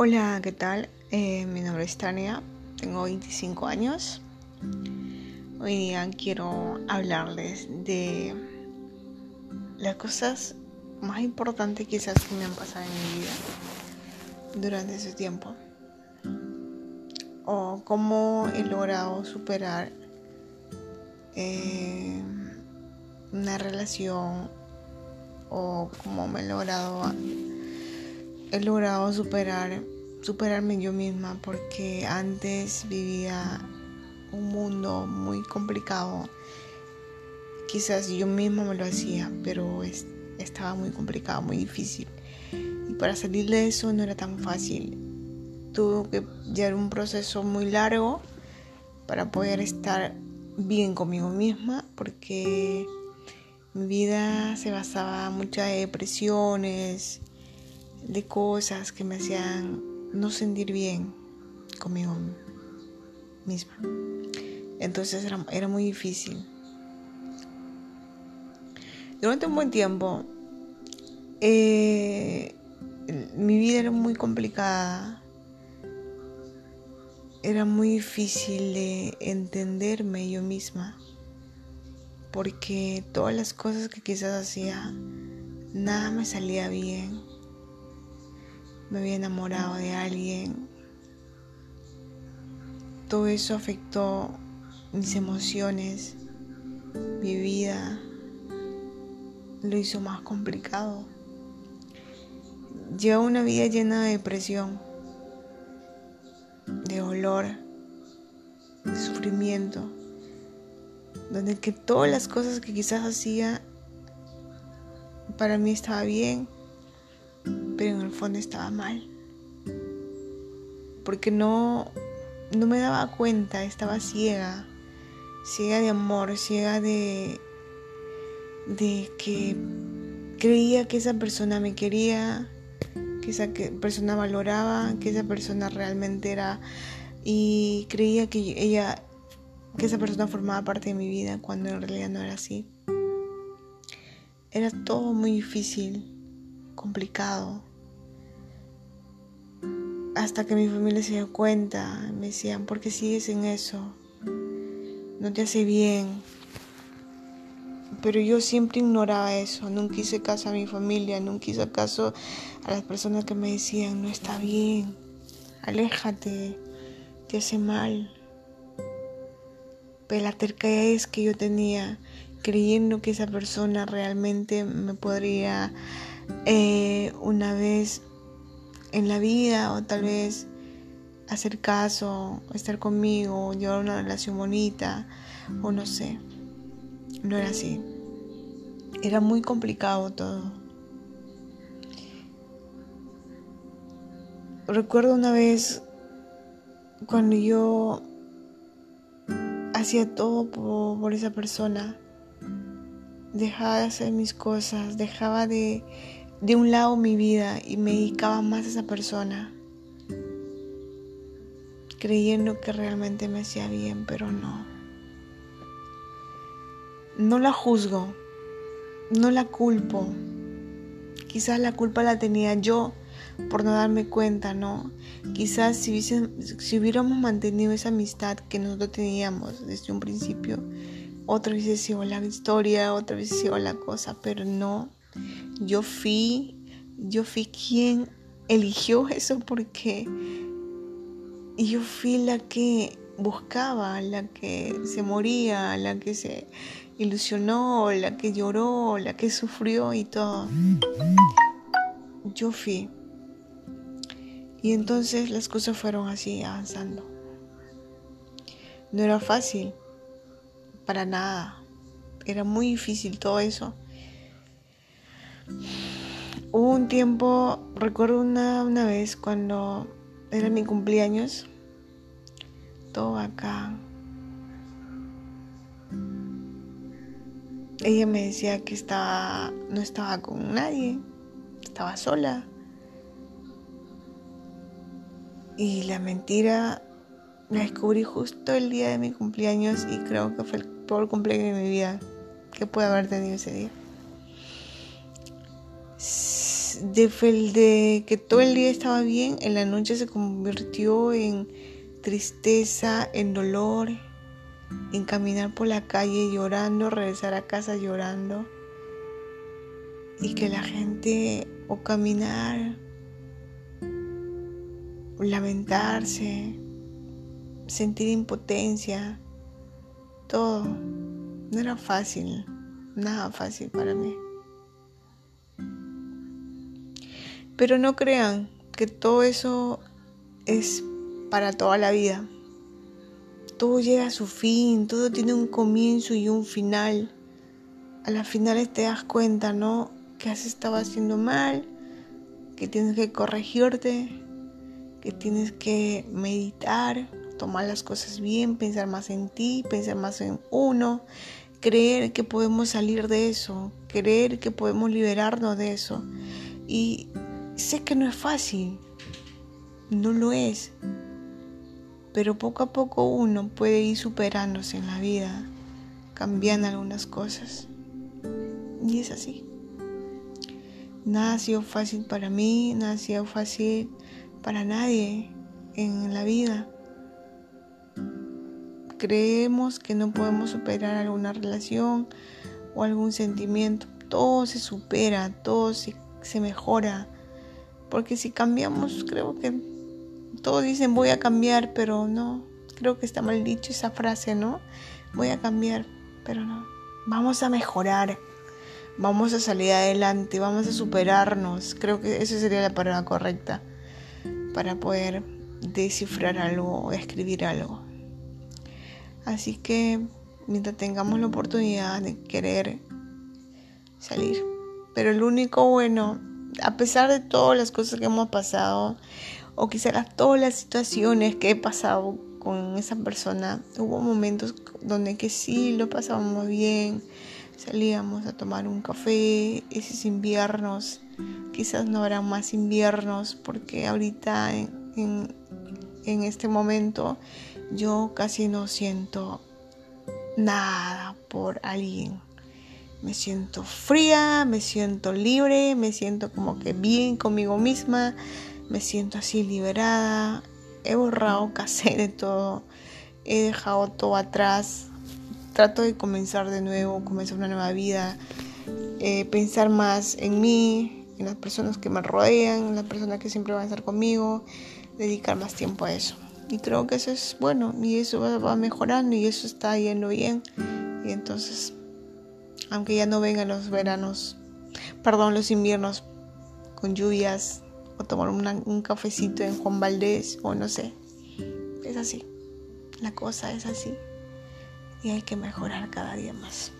Hola, ¿qué tal? Eh, mi nombre es Tania, tengo 25 años. Hoy día quiero hablarles de las cosas más importantes quizás que me han pasado en mi vida durante ese tiempo. O cómo he logrado superar eh, una relación o cómo me he logrado he logrado superar, superarme yo misma porque antes vivía un mundo muy complicado. Quizás yo misma me lo hacía, pero estaba muy complicado, muy difícil. Y para salir de eso no era tan fácil. Tuve que llevar un proceso muy largo para poder estar bien conmigo misma porque mi vida se basaba en depresiones, de cosas que me hacían no sentir bien conmigo misma. Entonces era, muy difícil. Durante un buen tiempo, eh, mi vida era muy complicada. Era muy difícil de entenderme yo misma. Porque todas las cosas que quizás hacía, nada me salía bien me había enamorado de alguien. Todo eso afectó mis emociones, mi vida, lo hizo más complicado. Llevo una vida llena de depresión, de dolor, de sufrimiento, donde que todas las cosas que quizás hacía para mí estaba bien, pero en el fondo estaba mal. Porque no, no me daba cuenta, estaba ciega, ciega de amor, ciega de, de que creía que esa persona me quería, que esa persona valoraba, que esa persona realmente era y creía que ella que esa persona formaba parte de mi vida cuando en realidad no era así. Era todo muy difícil, complicado hasta que mi familia se dio cuenta, me decían, ¿por qué sigues en eso? No te hace bien. Pero yo siempre ignoraba eso, nunca hice caso a mi familia, nunca hice caso a las personas que me decían, no está bien, aléjate, te hace mal. Pero la terquedad que yo tenía, creyendo que esa persona realmente me podría eh, una vez en la vida o tal vez hacer caso, estar conmigo, llevar una relación bonita o no sé. No era así. Era muy complicado todo. Recuerdo una vez cuando yo hacía todo por, por esa persona, dejaba de hacer mis cosas, dejaba de de un lado mi vida y me dedicaba más a esa persona, creyendo que realmente me hacía bien, pero no. No la juzgo, no la culpo. Quizás la culpa la tenía yo por no darme cuenta, ¿no? Quizás si, si hubiéramos mantenido esa amistad que nosotros teníamos desde un principio, otra vez sido la historia, otra vez sido la cosa, pero no yo fui, yo fui quien eligió eso porque yo fui la que buscaba, la que se moría, la que se ilusionó, la que lloró, la que sufrió y todo. Yo fui. Y entonces las cosas fueron así, avanzando. No era fácil, para nada. Era muy difícil todo eso. Hubo un tiempo, recuerdo una, una vez cuando era mi cumpleaños, todo acá. Ella me decía que estaba, no estaba con nadie, estaba sola. Y la mentira la descubrí justo el día de mi cumpleaños y creo que fue el peor cumpleaños de mi vida que pude haber tenido ese día de, que todo el día estaba bien, en la noche se convirtió en tristeza, en dolor, en caminar por la calle llorando, regresar a casa llorando. Y que la gente o caminar, lamentarse, sentir impotencia, todo. No era fácil, nada fácil para mí. Pero no crean que todo eso es para toda la vida. Todo llega a su fin, todo tiene un comienzo y un final. A las finales te das cuenta, ¿no? Que has estado haciendo mal, que tienes que corregirte, que tienes que meditar, tomar las cosas bien, pensar más en ti, pensar más en uno, creer que podemos salir de eso, creer que podemos liberarnos de eso. Y Sé que no es fácil, no lo es, pero poco a poco uno puede ir superándose en la vida, cambiando algunas cosas. Y es así. Nada ha sido fácil para mí, nada ha sido fácil para nadie en la vida. Creemos que no podemos superar alguna relación o algún sentimiento. Todo se supera, todo se, se mejora porque si cambiamos, creo que todos dicen voy a cambiar, pero no. Creo que está mal dicho esa frase, ¿no? Voy a cambiar, pero no. Vamos a mejorar. Vamos a salir adelante, vamos a superarnos. Creo que esa sería la palabra correcta para poder descifrar algo o escribir algo. Así que mientras tengamos la oportunidad de querer salir. Pero el único bueno a pesar de todas las cosas que hemos pasado, o quizás todas las situaciones que he pasado con esa persona, hubo momentos donde que sí lo pasábamos bien, salíamos a tomar un café, esos inviernos, quizás no habrá más inviernos, porque ahorita en, en este momento yo casi no siento nada por alguien me siento fría, me siento libre, me siento como que bien conmigo misma, me siento así liberada. He borrado casi de todo, he dejado todo atrás. Trato de comenzar de nuevo, comenzar una nueva vida, eh, pensar más en mí, en las personas que me rodean, en las personas que siempre van a estar conmigo, dedicar más tiempo a eso. Y creo que eso es bueno y eso va mejorando y eso está yendo bien. Y entonces aunque ya no vengan los veranos, perdón, los inviernos con lluvias o tomar un cafecito en Juan Valdés o no sé. Es así, la cosa es así y hay que mejorar cada día más.